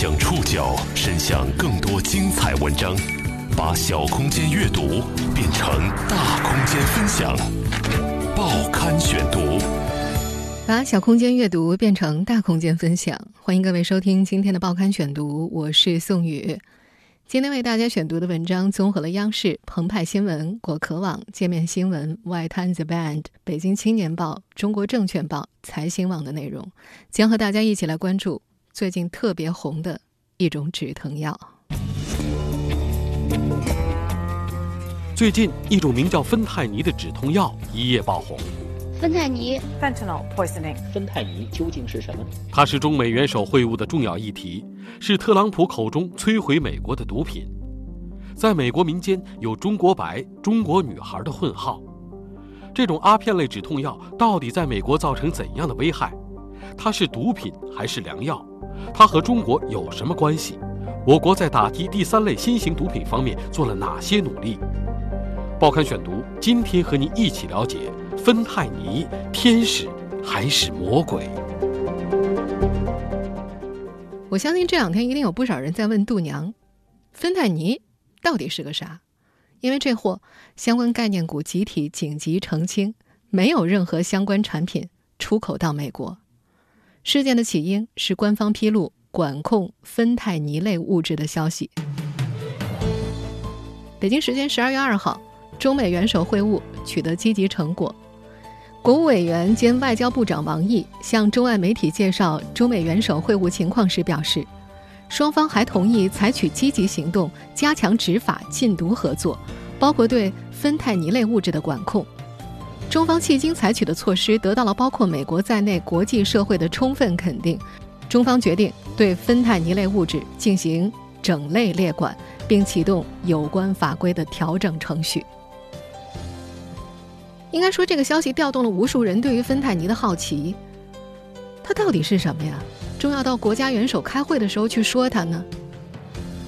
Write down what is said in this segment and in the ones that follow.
将触角伸向更多精彩文章，把小空间阅读变成大空间分享。报刊选读，把小空间阅读变成大空间分享。欢迎各位收听今天的报刊选读，我是宋宇。今天为大家选读的文章综合了央视、澎湃新闻、果壳网、界面新闻、外滩 The Band、北京青年报、中国证券报、财新网的内容，将和大家一起来关注。最近特别红的一种止疼药。最近，一种名叫芬太尼的止痛药一夜爆红。芬太尼 （fentanyl poisoning），芬太尼究竟是什么？它是中美元首会晤的重要议题，是特朗普口中摧毁美国的毒品。在美国民间有“中国白”“中国女孩”的混号。这种阿片类止痛药到底在美国造成怎样的危害？它是毒品还是良药？它和中国有什么关系？我国在打击第三类新型毒品方面做了哪些努力？报刊选读，今天和您一起了解芬太尼，天使还是魔鬼？我相信这两天一定有不少人在问度娘，芬太尼到底是个啥？因为这货相关概念股集体紧急澄清，没有任何相关产品出口到美国。事件的起因是官方披露管控芬太尼类物质的消息。北京时间十二月二号，中美元首会晤取得积极成果。国务委员兼外交部长王毅向中外媒体介绍中美元首会晤情况时表示，双方还同意采取积极行动，加强执法禁毒合作，包括对芬太尼类物质的管控。中方迄今采取的措施得到了包括美国在内国际社会的充分肯定。中方决定对芬太尼类物质进行整类列管，并启动有关法规的调整程序。应该说，这个消息调动了无数人对于芬太尼的好奇。它到底是什么呀？重要到国家元首开会的时候去说它呢？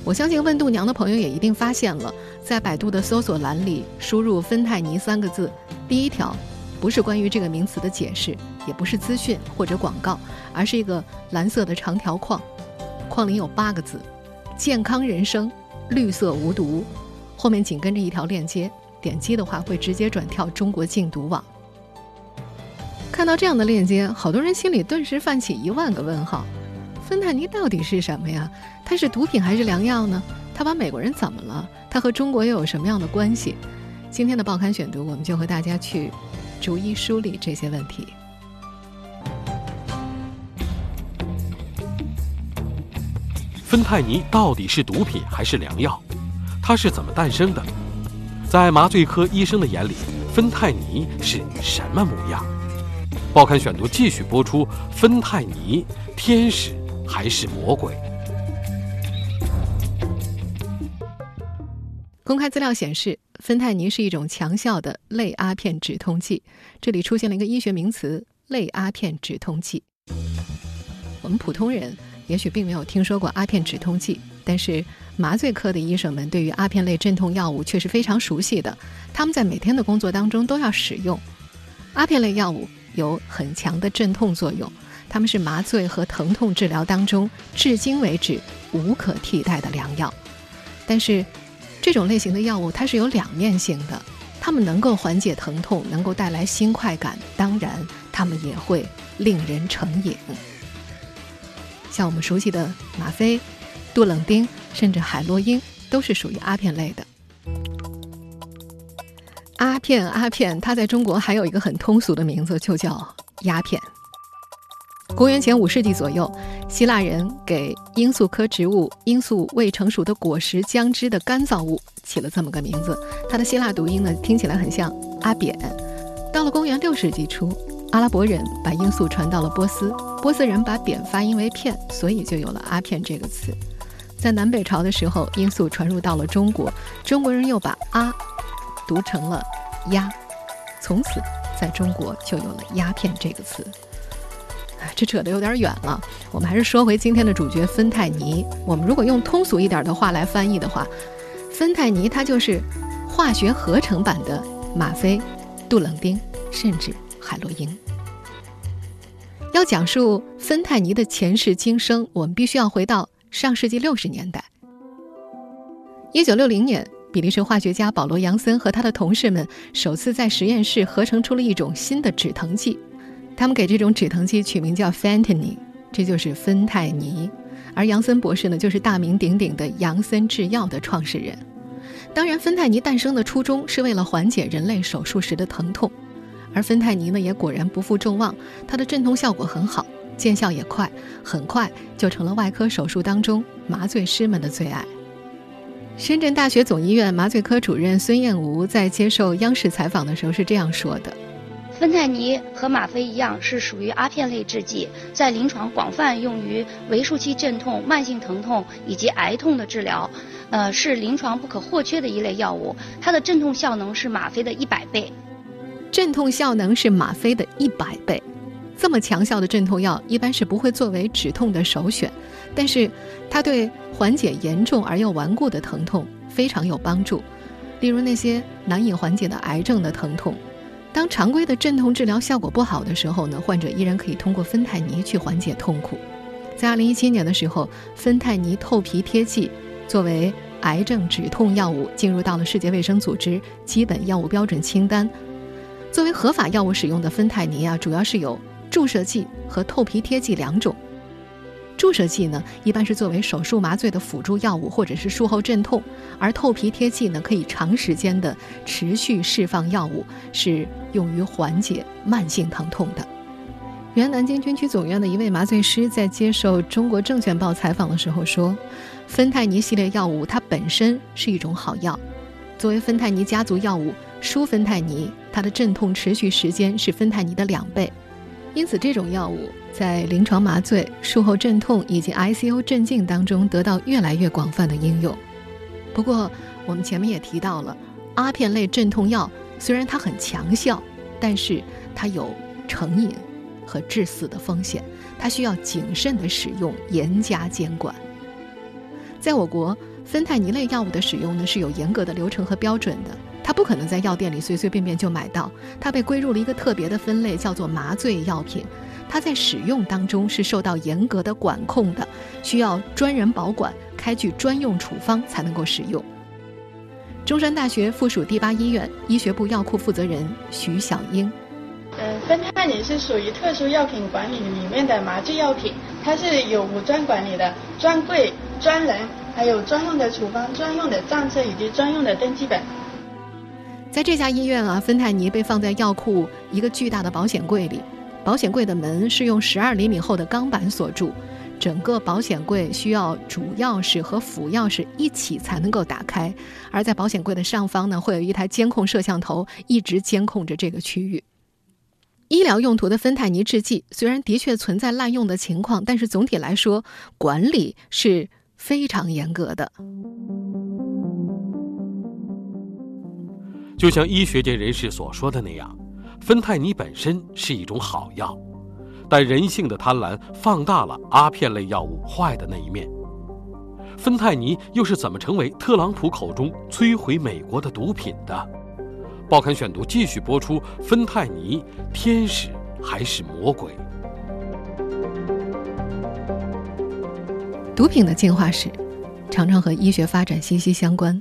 我相信问度娘的朋友也一定发现了，在百度的搜索栏里输入“芬太尼”三个字。第一条，不是关于这个名词的解释，也不是资讯或者广告，而是一个蓝色的长条框，框里有八个字：“健康人生，绿色无毒”，后面紧跟着一条链接，点击的话会直接转跳中国禁毒网。看到这样的链接，好多人心里顿时泛起一万个问号：芬太尼到底是什么呀？它是毒品还是良药呢？它把美国人怎么了？它和中国又有什么样的关系？今天的报刊选读，我们就和大家去逐一梳理这些问题。芬太尼到底是毒品还是良药？它是怎么诞生的？在麻醉科医生的眼里，芬太尼是什么模样？报刊选读继续播出：芬太尼，天使还是魔鬼？公开资料显示。芬太尼是一种强效的类阿片止痛剂，这里出现了一个医学名词“类阿片止痛剂”。我们普通人也许并没有听说过阿片止痛剂，但是麻醉科的医生们对于阿片类镇痛药物却是非常熟悉的，他们在每天的工作当中都要使用。阿片类药物有很强的镇痛作用，它们是麻醉和疼痛治疗当中至今为止无可替代的良药，但是。这种类型的药物，它是有两面性的，它们能够缓解疼痛，能够带来新快感，当然，它们也会令人成瘾。像我们熟悉的吗啡、杜冷丁，甚至海洛因，都是属于阿片类的。阿片，阿片，它在中国还有一个很通俗的名字，就叫鸦片。公元前五世纪左右，希腊人给罂粟科植物罂粟未成熟的果实浆汁的干燥物起了这么个名字。它的希腊读音呢，听起来很像阿扁。到了公元六世纪初，阿拉伯人把罂粟传到了波斯，波斯人把扁发音为片，所以就有了阿片这个词。在南北朝的时候，罂粟传入到了中国，中国人又把阿读成了鸦，从此在中国就有了鸦片这个词。这扯得有点远了，我们还是说回今天的主角芬太尼。我们如果用通俗一点的话来翻译的话，芬太尼它就是化学合成版的吗啡、杜冷丁，甚至海洛因。要讲述芬太尼的前世今生，我们必须要回到上世纪六十年代。一九六零年，比利时化学家保罗·杨森和他的同事们首次在实验室合成出了一种新的止疼剂，他们给这种止疼剂取名叫 fentanyl，这就是芬太尼。而杨森博士呢，就是大名鼎鼎的杨森制药的创始人。当然，芬太尼诞生的初衷是为了缓解人类手术时的疼痛，而芬太尼呢，也果然不负众望，它的镇痛效果很好，见效也快，很快就成了外科手术当中麻醉师们的最爱。深圳大学总医院麻醉科主任孙燕吴在接受央视采访的时候是这样说的。芬太尼和吗啡一样，是属于阿片类制剂，在临床广泛用于围术期镇痛、慢性疼痛以及癌痛的治疗，呃，是临床不可或缺的一类药物。它的镇痛效能是吗啡的一百倍，镇痛效能是吗啡的一百倍，这么强效的镇痛药一般是不会作为止痛的首选，但是它对缓解严重而又顽固的疼痛非常有帮助，例如那些难以缓解的癌症的疼痛。当常规的镇痛治疗效果不好的时候呢，患者依然可以通过芬太尼去缓解痛苦。在2017年的时候，芬太尼透皮贴剂作为癌症止痛药物进入到了世界卫生组织基本药物标准清单。作为合法药物使用的芬太尼啊，主要是有注射剂和透皮贴剂两种。注射剂呢，一般是作为手术麻醉的辅助药物，或者是术后镇痛；而透皮贴剂呢，可以长时间的持续释放药物，是用于缓解慢性疼痛的。原南京军区总院的一位麻醉师在接受《中国证券报》采访的时候说：“芬太尼系列药物它本身是一种好药，作为芬太尼家族药物，舒芬太尼它的镇痛持续时间是芬太尼的两倍。”因此，这种药物在临床麻醉、术后镇痛以及 ICU 镇静当中得到越来越广泛的应用。不过，我们前面也提到了，阿片类镇痛药虽然它很强效，但是它有成瘾和致死的风险，它需要谨慎的使用，严加监管。在我国，芬太尼类药物的使用呢是有严格的流程和标准的。它不可能在药店里随随便便就买到，它被归入了一个特别的分类，叫做麻醉药品。它在使用当中是受到严格的管控的，需要专人保管，开具专用处方才能够使用。中山大学附属第八医院医学部药库负责人徐小英：呃，芬太尼是属于特殊药品管理里面的麻醉药品，它是有五专管理的，专柜、专人，还有专用的处方、专用的账册以及专用的登记本。在这家医院啊，芬太尼被放在药库一个巨大的保险柜里，保险柜的门是用十二厘米厚的钢板锁住，整个保险柜需要主钥匙和辅钥匙一起才能够打开。而在保险柜的上方呢，会有一台监控摄像头一直监控着这个区域。医疗用途的芬太尼制剂虽然的确存在滥用的情况，但是总体来说管理是非常严格的。就像医学界人士所说的那样，芬太尼本身是一种好药，但人性的贪婪放大了阿片类药物坏的那一面。芬太尼又是怎么成为特朗普口中摧毁美国的毒品的？报刊选读继续播出：芬太尼，天使还是魔鬼？毒品的进化史，常常和医学发展息息相关。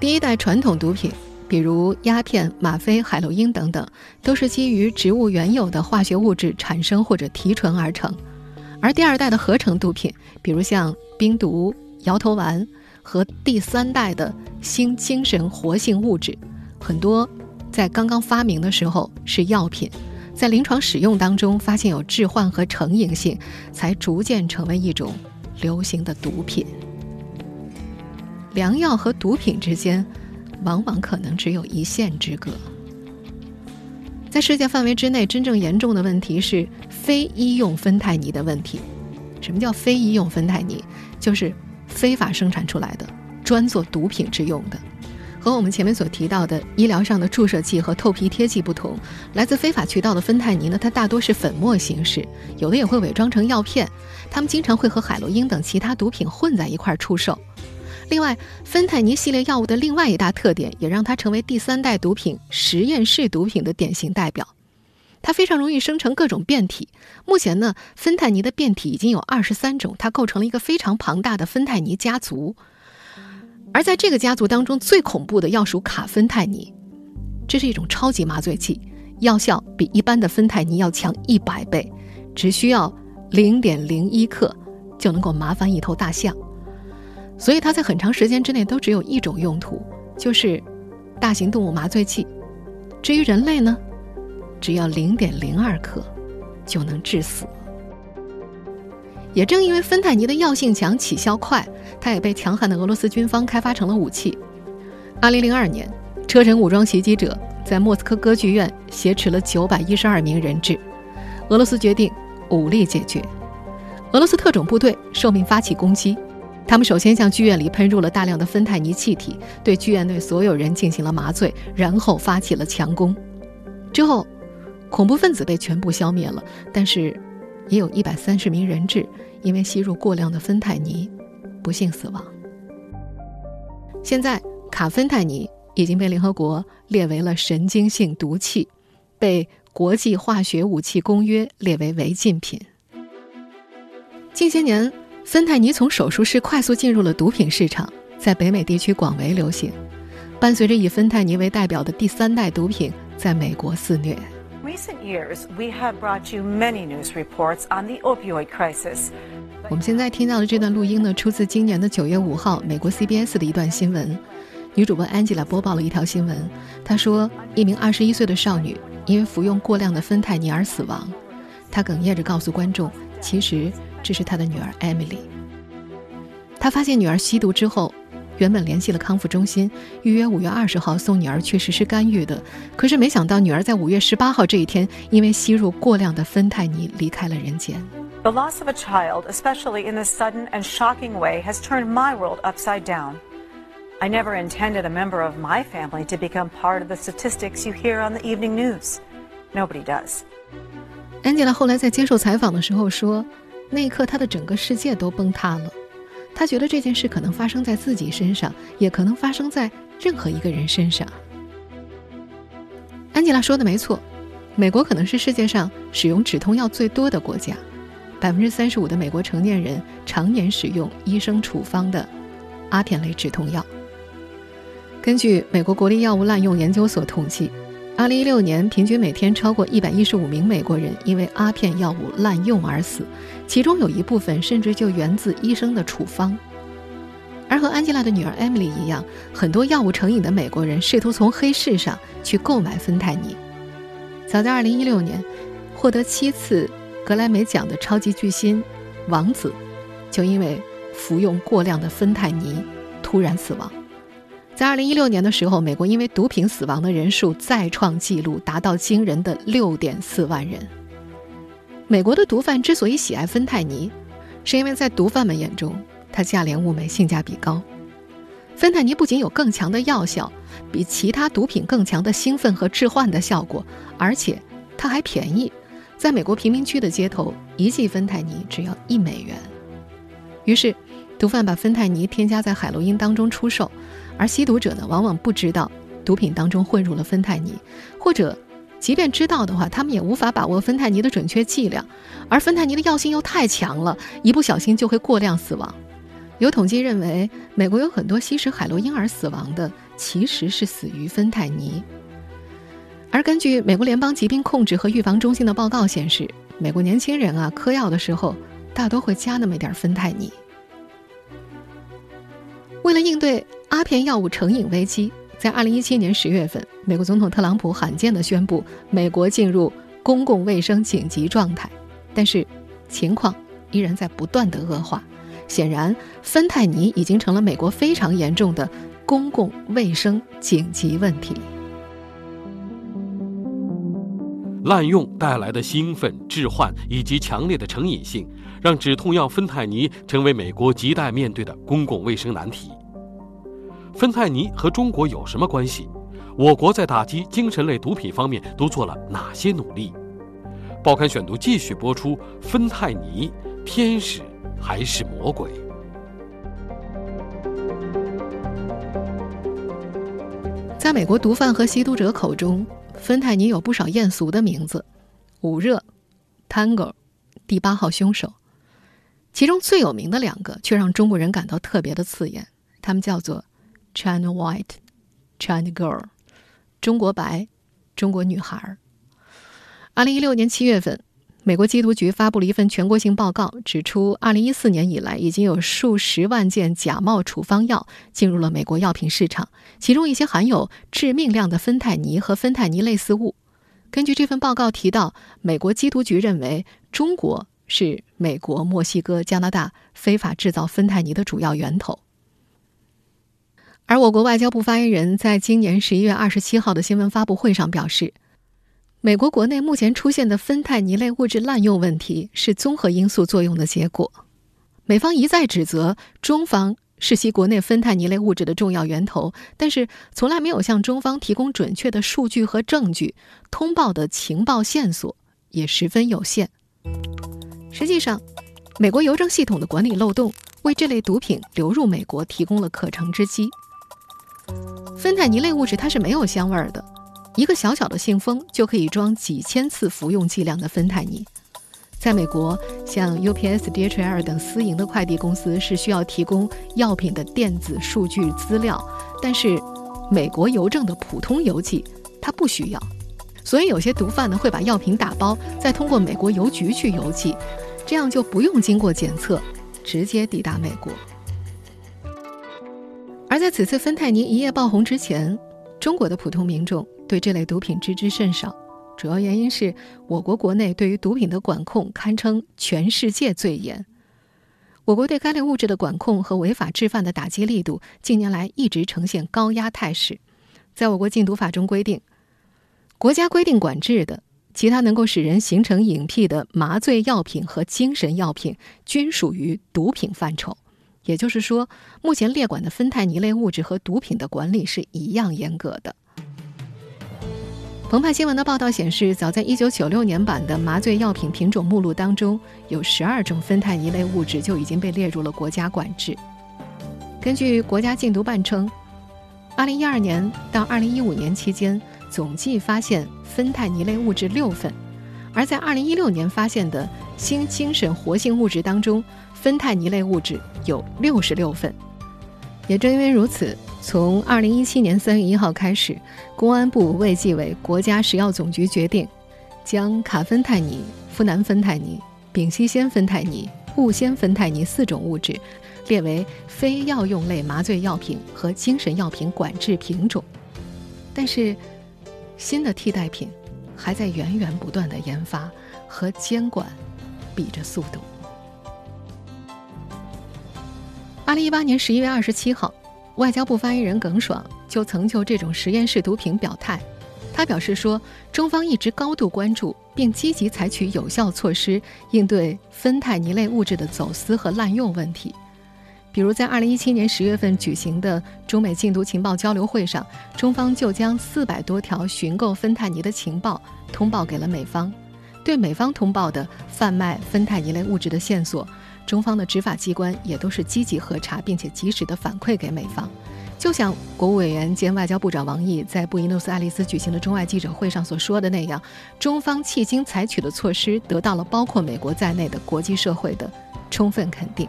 第一代传统毒品，比如鸦片、吗啡、海洛因等等，都是基于植物原有的化学物质产生或者提纯而成；而第二代的合成毒品，比如像冰毒、摇头丸和第三代的新精神活性物质，很多在刚刚发明的时候是药品，在临床使用当中发现有致幻和成瘾性，才逐渐成为一种流行的毒品。良药和毒品之间，往往可能只有一线之隔。在世界范围之内，真正严重的问题是非医用芬太尼的问题。什么叫非医用芬太尼？就是非法生产出来的，专做毒品之用的。和我们前面所提到的医疗上的注射剂和透皮贴剂不同，来自非法渠道的芬太尼呢，它大多是粉末形式，有的也会伪装成药片。它们经常会和海洛因等其他毒品混在一块儿出售。另外，芬太尼系列药物的另外一大特点，也让它成为第三代毒品、实验室毒品的典型代表。它非常容易生成各种变体。目前呢，芬太尼的变体已经有二十三种，它构成了一个非常庞大的芬太尼家族。而在这个家族当中，最恐怖的要数卡芬太尼，这是一种超级麻醉剂，药效比一般的芬太尼要强一百倍，只需要零点零一克就能够麻翻一头大象。所以它在很长时间之内都只有一种用途，就是大型动物麻醉剂。至于人类呢，只要零点零二克就能致死。也正因为芬太尼的药性强、起效快，它也被强悍的俄罗斯军方开发成了武器。二零零二年，车臣武装袭击者在莫斯科歌剧院挟持了九百一十二名人质，俄罗斯决定武力解决。俄罗斯特种部队受命发起攻击，他们首先向剧院里喷入了大量的芬太尼气体，对剧院内所有人进行了麻醉，然后发起了强攻。之后，恐怖分子被全部消灭了，但是。也有一百三十名人质因为吸入过量的芬太尼，不幸死亡。现在，卡芬太尼已经被联合国列为了神经性毒气，被国际化学武器公约列为违禁品。近些年，芬太尼从手术室快速进入了毒品市场，在北美地区广为流行。伴随着以芬太尼为代表的第三代毒品在美国肆虐。recent years, we have brought you many news reports on the opioid crisis. 我们现在听到的这段录音呢，出自今年的九月五号美国 CBS 的一段新闻。女主播 Angela 播报了一条新闻，她说，一名二十一岁的少女因为服用过量的芬太尼而死亡。他哽咽着告诉观众，其实这是他的女儿 Emily。他发现女儿吸毒之后。原本联系了康复中心，预约五月二十号送女儿去实施干预的，可是没想到女儿在五月十八号这一天，因为吸入过量的芬太尼离开了人间。The loss of a child, especially in this sudden and shocking way, has turned my world upside down. I never intended a member of my family to become part of the statistics you hear on the evening news. Nobody does. Angela 后来在接受采访的时候说，那一刻她的整个世界都崩塌了。她觉得这件事可能发生在自己身上，也可能发生在任何一个人身上。安吉拉说的没错，美国可能是世界上使用止痛药最多的国家，百分之三十五的美国成年人常年使用医生处方的阿片类止痛药。根据美国国立药物滥用研究所统计。二零一六年，平均每天超过一百一十五名美国人因为阿片药物滥用而死，其中有一部分甚至就源自医生的处方。而和安吉拉的女儿 Emily 一样，很多药物成瘾的美国人试图从黑市上去购买芬太尼。早在二零一六年，获得七次格莱美奖的超级巨星王子，就因为服用过量的芬太尼突然死亡。在二零一六年的时候，美国因为毒品死亡的人数再创纪录，达到惊人的六点四万人。美国的毒贩之所以喜爱芬太尼，是因为在毒贩们眼中，它价廉物美，性价比高。芬太尼不仅有更强的药效，比其他毒品更强的兴奋和致幻的效果，而且它还便宜。在美国贫民区的街头，一剂芬太尼只要一美元。于是，毒贩把芬太尼添加在海洛因当中出售。而吸毒者呢，往往不知道毒品当中混入了芬太尼，或者即便知道的话，他们也无法把握芬太尼的准确剂量。而芬太尼的药性又太强了，一不小心就会过量死亡。有统计认为，美国有很多吸食海洛因而死亡的，其实是死于芬太尼。而根据美国联邦疾病控制和预防中心的报告显示，美国年轻人啊，嗑药的时候大多会加那么一点芬太尼。为了应对阿片药物成瘾危机，在二零一七年十月份，美国总统特朗普罕见的宣布美国进入公共卫生紧急状态。但是，情况依然在不断的恶化。显然，芬太尼已经成了美国非常严重的公共卫生紧急问题。滥用带来的兴奋、致幻以及强烈的成瘾性，让止痛药芬太尼成为美国亟待面对的公共卫生难题。芬太尼和中国有什么关系？我国在打击精神类毒品方面都做了哪些努力？报刊选读继续播出：芬太尼，天使还是魔鬼？在美国毒贩和吸毒者口中，芬太尼有不少艳俗的名字，捂热、Tango、第八号凶手。其中最有名的两个却让中国人感到特别的刺眼，他们叫做 China White、China Girl，中国白、中国女孩。二零一六年七月份。美国缉毒局发布了一份全国性报告，指出，二零一四年以来，已经有数十万件假冒处方药进入了美国药品市场，其中一些含有致命量的芬太尼和芬太尼类似物。根据这份报告提到，美国缉毒局认为，中国是美国、墨西哥、加拿大非法制造芬太尼的主要源头。而我国外交部发言人在今年十一月二十七号的新闻发布会上表示。美国国内目前出现的芬太尼类物质滥用问题是综合因素作用的结果。美方一再指责中方是其国内芬太尼类物质的重要源头，但是从来没有向中方提供准确的数据和证据，通报的情报线索也十分有限。实际上，美国邮政系统的管理漏洞为这类毒品流入美国提供了可乘之机。芬太尼类物质它是没有香味儿的。一个小小的信封就可以装几千次服用剂量的芬太尼。在美国，像 UPS、DHL 等私营的快递公司是需要提供药品的电子数据资料，但是美国邮政的普通邮寄它不需要。所以有些毒贩呢会把药品打包，再通过美国邮局去邮寄，这样就不用经过检测，直接抵达美国。而在此次芬太尼一夜爆红之前，中国的普通民众。对这类毒品知之甚少，主要原因是我国国内对于毒品的管控堪称全世界最严。我国对该类物质的管控和违法制贩的打击力度近年来一直呈现高压态势。在我国禁毒法中规定，国家规定管制的其他能够使人形成瘾癖的麻醉药品和精神药品均属于毒品范畴。也就是说，目前列管的芬太尼类物质和毒品的管理是一样严格的。澎湃新闻的报道显示，早在1996年版的麻醉药品品种目录当中，有12种芬太尼类物质就已经被列入了国家管制。根据国家禁毒办称，2012年到2015年期间，总计发现芬太尼类物质六份，而在2016年发现的新精神活性物质当中，芬太尼类物质有66份。也正因为如此。从二零一七年三月一号开始，公安部卫计委国家食药总局决定，将卡芬太尼、呋喃芬太尼、丙烯酰芬太尼、戊酰芬太尼四种物质列为非药用类麻醉药品和精神药品管制品种。但是，新的替代品还在源源不断的研发和监管比着速度。二零一八年十一月二十七号。外交部发言人耿爽就曾就这种实验室毒品表态，他表示说，中方一直高度关注，并积极采取有效措施应对芬太尼类物质的走私和滥用问题。比如，在2017年10月份举行的中美禁毒情报交流会上，中方就将400多条寻购芬太尼的情报通报给了美方，对美方通报的贩卖芬太尼类物质的线索。中方的执法机关也都是积极核查，并且及时的反馈给美方。就像国务委员兼外交部长王毅在布宜诺斯艾利斯举行的中外记者会上所说的那样，中方迄今采取的措施得到了包括美国在内的国际社会的充分肯定。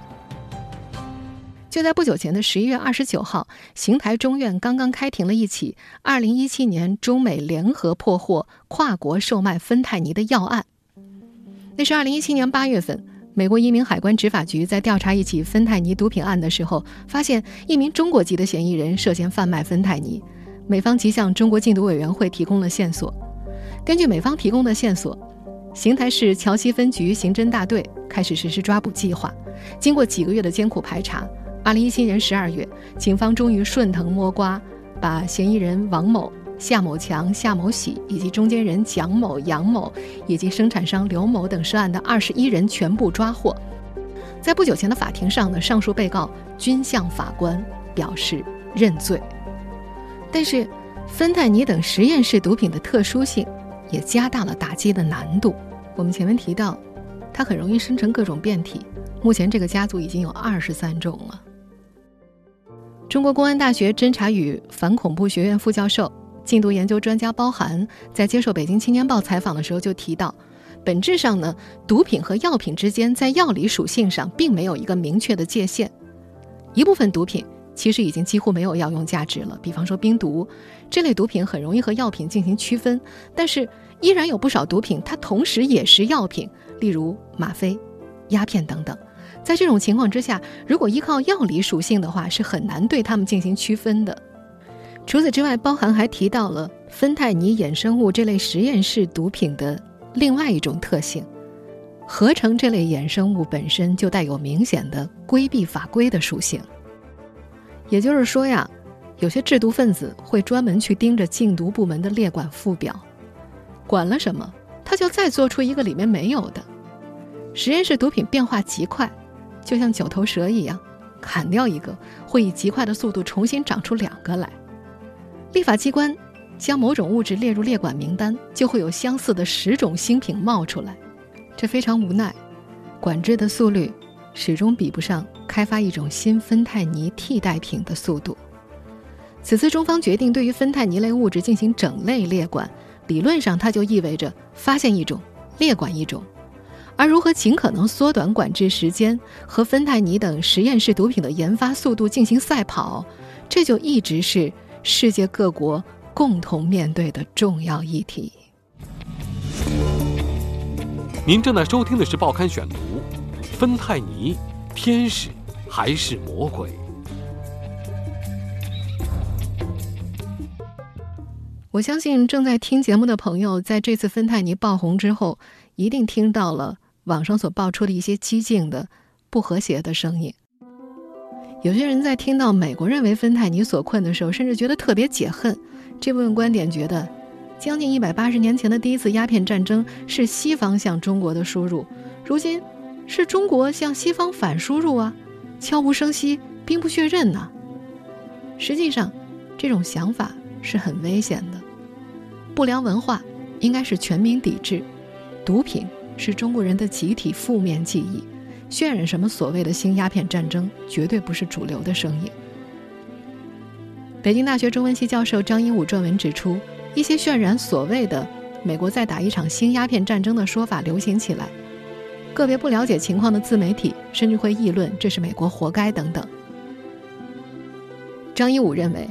就在不久前的十一月二十九号，邢台中院刚刚开庭了一起二零一七年中美联合破获跨国售卖芬太尼的要案。那是二零一七年八月份。美国一名海关执法局在调查一起芬太尼毒品案的时候，发现一名中国籍的嫌疑人涉嫌贩卖芬太尼。美方即向中国禁毒委员会提供了线索。根据美方提供的线索，邢台市桥西分局刑侦大队开始实施抓捕计划。经过几个月的艰苦排查，2017年12月，警方终于顺藤摸瓜，把嫌疑人王某。夏某强、夏某喜以及中间人蒋某、杨某以及生产商刘某等涉案的二十一人全部抓获。在不久前的法庭上呢，上述被告均向法官表示认罪。但是，芬太尼等实验室毒品的特殊性也加大了打击的难度。我们前面提到，它很容易生成各种变体。目前，这个家族已经有二十三种了。中国公安大学侦查与反恐怖学院副教授。禁毒研究专家包含在接受北京青年报采访的时候就提到，本质上呢，毒品和药品之间在药理属性上并没有一个明确的界限。一部分毒品其实已经几乎没有药用价值了，比方说冰毒这类毒品很容易和药品进行区分，但是依然有不少毒品它同时也是药品，例如吗啡、鸦片等等。在这种情况之下，如果依靠药理属性的话，是很难对它们进行区分的。除此之外，包含还提到了芬太尼衍生物这类实验室毒品的另外一种特性：合成这类衍生物本身就带有明显的规避法规的属性。也就是说呀，有些制毒分子会专门去盯着禁毒部门的列管附表，管了什么，他就再做出一个里面没有的。实验室毒品变化极快。就像九头蛇一样，砍掉一个会以极快的速度重新长出两个来。立法机关将某种物质列入列管名单，就会有相似的十种新品冒出来，这非常无奈。管制的速率始终比不上开发一种新芬太尼替代品的速度。此次中方决定对于芬太尼类物质进行整类列管，理论上它就意味着发现一种列管一种。而如何尽可能缩短管制时间和芬太尼等实验室毒品的研发速度进行赛跑，这就一直是世界各国共同面对的重要议题。您正在收听的是《报刊选读》，芬太尼，天使还是魔鬼？我相信正在听节目的朋友，在这次芬太尼爆红之后，一定听到了。网上所爆出的一些激进的、不和谐的声音，有些人在听到美国认为芬太尼所困的时候，甚至觉得特别解恨。这部分观点觉得，将近一百八十年前的第一次鸦片战争是西方向中国的输入，如今是中国向西方反输入啊，悄无声息，兵不血刃呐。实际上，这种想法是很危险的。不良文化应该是全民抵制，毒品。是中国人的集体负面记忆，渲染什么所谓的新鸦片战争，绝对不是主流的声音。北京大学中文系教授张英武撰文指出，一些渲染所谓的美国在打一场新鸦片战争的说法流行起来，个别不了解情况的自媒体甚至会议论这是美国活该等等。张英武认为，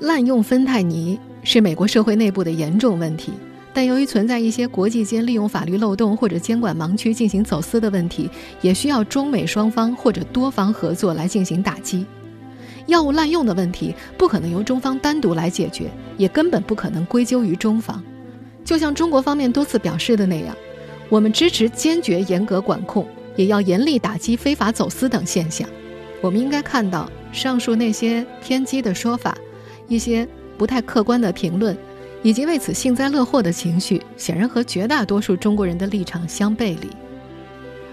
滥用芬太尼是美国社会内部的严重问题。但由于存在一些国际间利用法律漏洞或者监管盲区进行走私的问题，也需要中美双方或者多方合作来进行打击。药物滥用的问题不可能由中方单独来解决，也根本不可能归咎于中方。就像中国方面多次表示的那样，我们支持坚决严格管控，也要严厉打击非法走私等现象。我们应该看到上述那些偏激的说法，一些不太客观的评论。以及为此幸灾乐祸的情绪，显然和绝大多数中国人的立场相背离。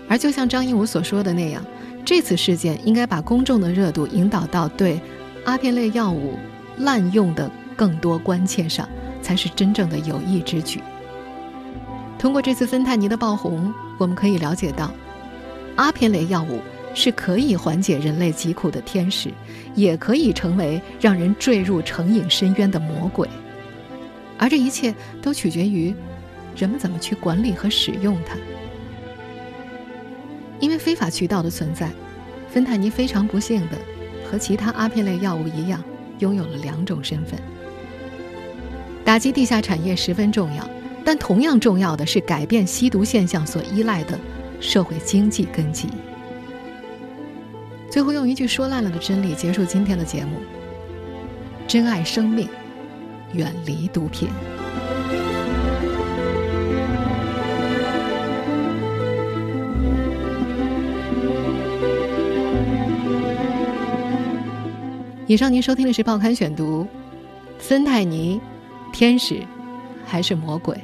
而就像张英武所说的那样，这次事件应该把公众的热度引导到对阿片类药物滥用的更多关切上，才是真正的有益之举。通过这次芬太尼的爆红，我们可以了解到，阿片类药物是可以缓解人类疾苦的天使，也可以成为让人坠入成瘾深渊的魔鬼。而这一切都取决于人们怎么去管理和使用它。因为非法渠道的存在，芬太尼非常不幸的和其他阿片类药物一样，拥有了两种身份。打击地下产业十分重要，但同样重要的是改变吸毒现象所依赖的社会经济根基。最后用一句说烂了的真理结束今天的节目：珍爱生命。远离毒品。以上您收听的是《报刊选读》，森泰尼，天使还是魔鬼？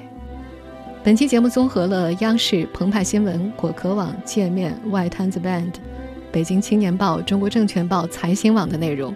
本期节目综合了央视、澎湃新闻、果壳网、界面、外滩子 band、北京青年报、中国证券报、财新网的内容。